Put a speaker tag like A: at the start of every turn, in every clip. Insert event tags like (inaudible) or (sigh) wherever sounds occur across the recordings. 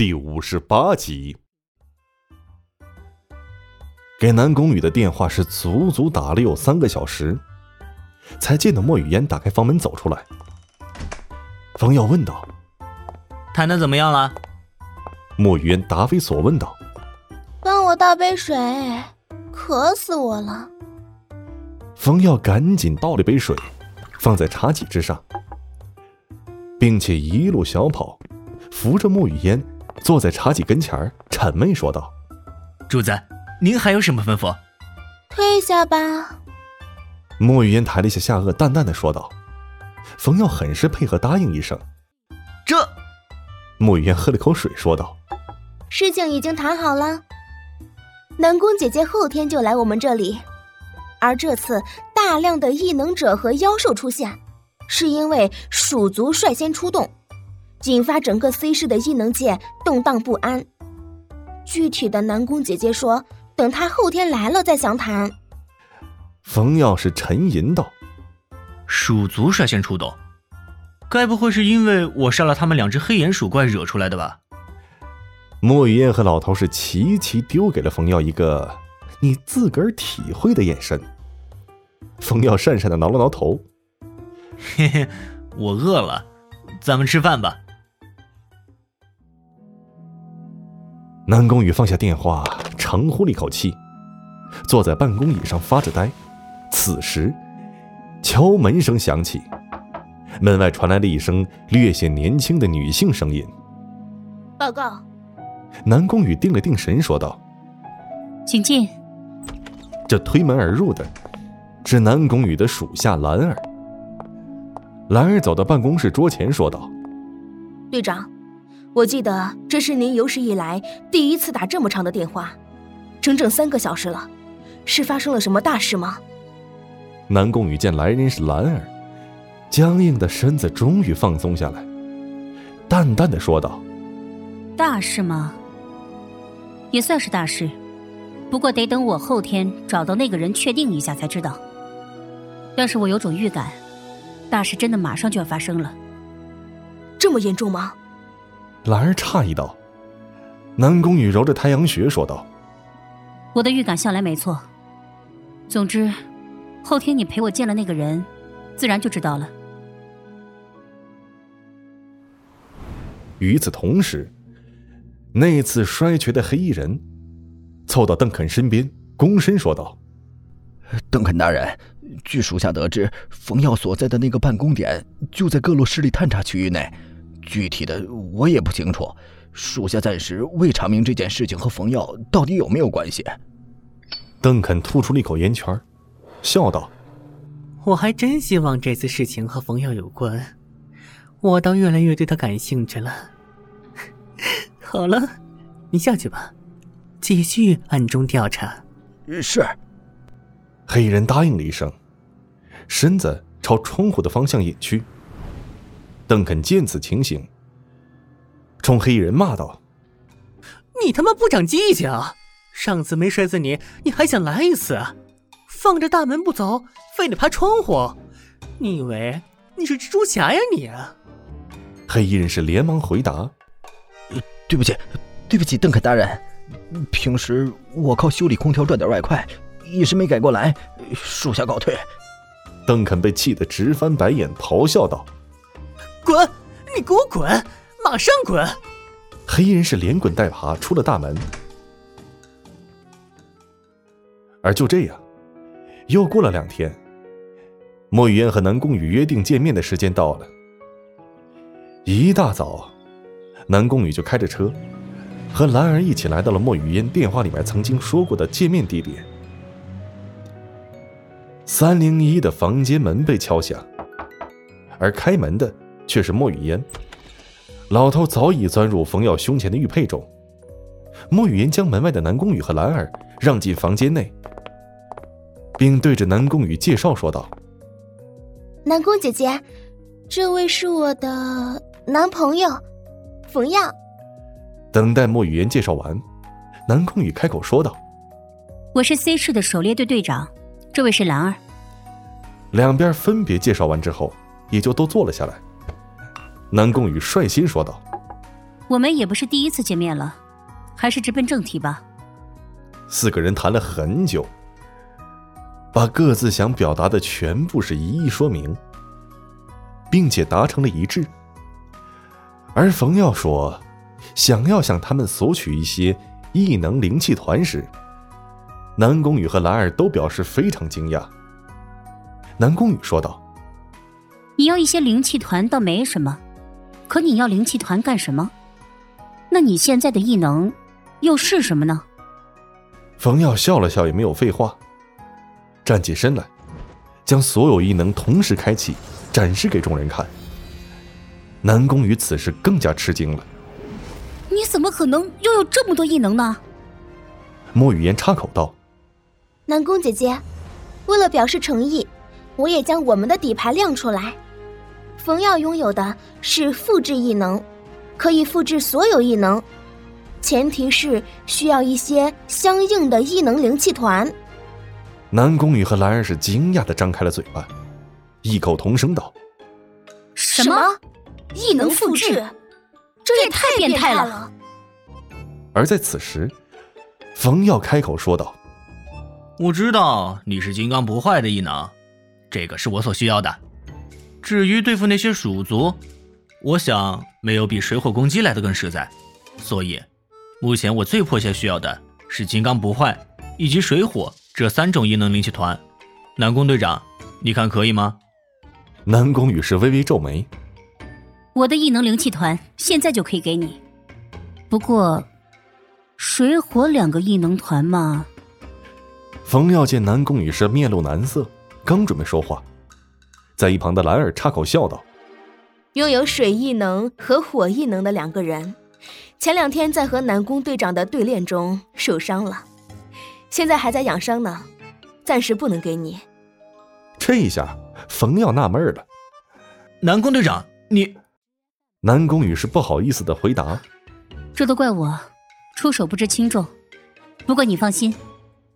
A: 第五十八集。给南宫羽的电话是足足打了有三个小时，才见到莫雨嫣打开房门走出来。方耀问道：“
B: 谈的怎么样了？”
A: 莫雨嫣答非所问道：“
C: 帮我倒杯水，渴死我了。”
A: 方耀赶紧倒了杯水，放在茶几之上，并且一路小跑，扶着莫雨嫣坐在茶几跟前儿，谄媚说道：“
B: 主子，您还有什么吩咐？”
C: 退下吧。
A: 莫雨嫣抬了一下下颚，淡淡的说道。冯耀很是配合，答应一声。
B: 这，
A: 莫雨嫣喝了口水，说道：“
C: 事情已经谈好了，南宫姐姐后天就来我们这里。”而这次大量的异能者和妖兽出现，是因为蜀族率先出动，引发整个 C 市的异能界动荡不安。具体的，南宫姐姐说，等她后天来了再详谈。
A: 冯耀是沉吟道：“
B: 鼠族率先出动，该不会是因为我杀了他们两只黑眼鼠怪惹出来的吧？”
A: 莫雨燕和老头是齐齐丢给了冯耀一个。你自个儿体会的眼神。冯耀讪讪的挠了挠头，
B: 嘿嘿，我饿了，咱们吃饭吧。
A: 南宫羽放下电话，长呼了一口气，坐在办公椅上发着呆。此时，敲门声响起，门外传来了一声略显年轻的女性声音：“
C: 报告。”
A: 南宫羽定了定神，说道：“
D: 请进。”
A: 这推门而入的是南宫羽的属下兰儿。兰儿走到办公室桌前，说道：“
C: 队长，我记得这是您有史以来第一次打这么长的电话，整整三个小时了，是发生了什么大事吗？”
A: 南宫羽见来人是兰儿，僵硬的身子终于放松下来，淡淡的说道：“
D: 大事吗？也算是大事。”不过得等我后天找到那个人确定一下才知道。但是我有种预感，大事真的马上就要发生了。
C: 这么严重吗？
A: 兰儿诧异道。南宫羽揉着太阳穴说道：“
D: 我的预感向来没错。总之，后天你陪我见了那个人，自然就知道了。”
A: 与此同时，那次摔瘸的黑衣人。凑到邓肯身边，躬身说道：“
E: 邓肯大人，据属下得知，冯耀所在的那个办公点就在各路势力探查区域内，具体的我也不清楚。属下暂时未查明这件事情和冯耀到底有没有关系。”
A: 邓肯吐出了一口烟圈，笑道：“
F: 我还真希望这次事情和冯耀有关，我倒越来越对他感兴趣了。(laughs) 好了，你下去吧。”继续暗中调查。
E: 是。
A: 黑衣人答应了一声，身子朝窗户的方向隐去。邓肯见此情形，冲黑衣人骂道：“
F: 你他妈不长记性！上次没摔死你，你还想来一次？放着大门不走，非得爬窗户？你以为你是蜘蛛侠呀你？”
A: 黑衣人是连忙回答：“
E: 对不起，对不起，邓肯大人。”平时我靠修理空调赚点外快，一时没改过来，属下告退。
A: 邓肯被气得直翻白眼，咆哮道：“
F: 滚！你给我滚！马上滚！”
A: 黑衣人是连滚带爬出了大门。而就这样，又过了两天，莫雨嫣和南宫羽约定见面的时间到了。一大早，南宫羽就开着车。和兰儿一起来到了莫雨嫣电话里面曾经说过的见面地点。三零一的房间门被敲响，而开门的却是莫雨嫣。老头早已钻入冯耀胸前的玉佩中。莫雨嫣将门外的南宫羽和兰儿让进房间内，并对着南宫羽介绍说道：“
C: 南宫姐姐，这位是我的男朋友，冯耀。”
A: 等待莫雨嫣介绍完，南宫羽开口说道：“
D: 我是 C 市的狩猎队队长，这位是兰儿。”
A: 两边分别介绍完之后，也就都坐了下来。南宫羽率先说道：“
D: 我们也不是第一次见面了，还是直奔正题吧。
A: 四个人谈了很久，把各自想表达的全部是一一说明，并且达成了一致。而冯耀说，想要向他们索取一些异能灵气团时，南宫羽和兰儿都表示非常惊讶。南宫羽说道：“
D: 你要一些灵气团倒没什么，可你要灵气团干什么？那你现在的异能又是什么呢？”
A: 冯耀笑了笑，也没有废话，站起身来，将所有异能同时开启，展示给众人看。南宫羽此时更加吃惊了：“
D: 你怎么可能拥有这么多异能呢？”
A: 莫雨嫣插口道：“
C: 南宫姐姐，为了表示诚意，我也将我们的底牌亮出来。冯耀拥有的是复制异能，可以复制所有异能，前提是需要一些相应的异能灵气团。”
A: 南宫羽和兰儿是惊讶的张开了嘴巴，异口同声道：“
C: 什么？”异能复制，这也太变态了。
A: 而在此时，冯耀开口说道：“
B: 我知道你是金刚不坏的异能，这个是我所需要的。至于对付那些鼠族，我想没有比水火攻击来的更实在。所以，目前我最迫切需要的是金刚不坏以及水火这三种异能灵气团。南宫队长，你看可以吗？”
A: 南宫羽是微微皱眉。
D: 我的异能灵气团现在就可以给你，不过，水火两个异能团嘛。
A: 冯耀见南宫羽是面露难色，刚准备说话，在一旁的兰儿插口笑道：“
C: 拥有水异能和火异能的两个人，前两天在和南宫队长的对练中受伤了，现在还在养伤呢，暂时不能给你。”
A: 这一下，冯耀纳闷了：“
B: 南宫队长，你……”
A: 南宫羽是不好意思的回答：“
D: 这都怪我，出手不知轻重。不过你放心，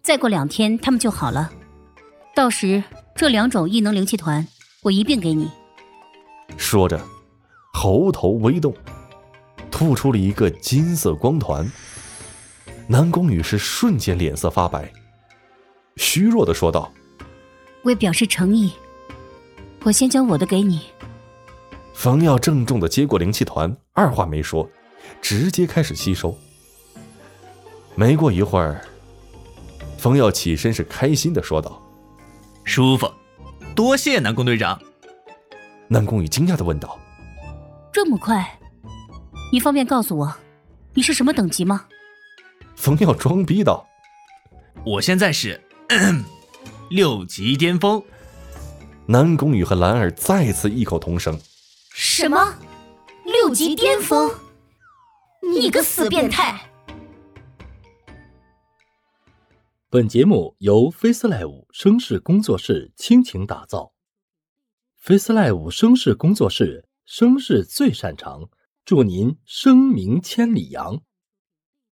D: 再过两天他们就好了。到时这两种异能灵气团，我一并给你。”
A: 说着，喉头微动，吐出了一个金色光团。南宫羽是瞬间脸色发白，虚弱的说道：“
D: 为表示诚意，我先将我的给你。”
A: 冯耀郑重的接过灵气团，二话没说，直接开始吸收。没过一会儿，冯耀起身是开心的说道：“
B: 舒服，多谢南宫队长。”
A: 南宫羽惊讶的问道：“
D: 这么快？你方便告诉我，你是什么等级吗？”
A: 冯耀装逼道：“
B: 我现在是 (clears throat) 六级巅峰。”
A: 南宫羽和兰儿再次异口同声。
C: 什么？六级巅峰？你个死变态！
G: 本节目由 FaceLive 声势工作室倾情打造，FaceLive 声势工作室声势最擅长，祝您声名千里扬。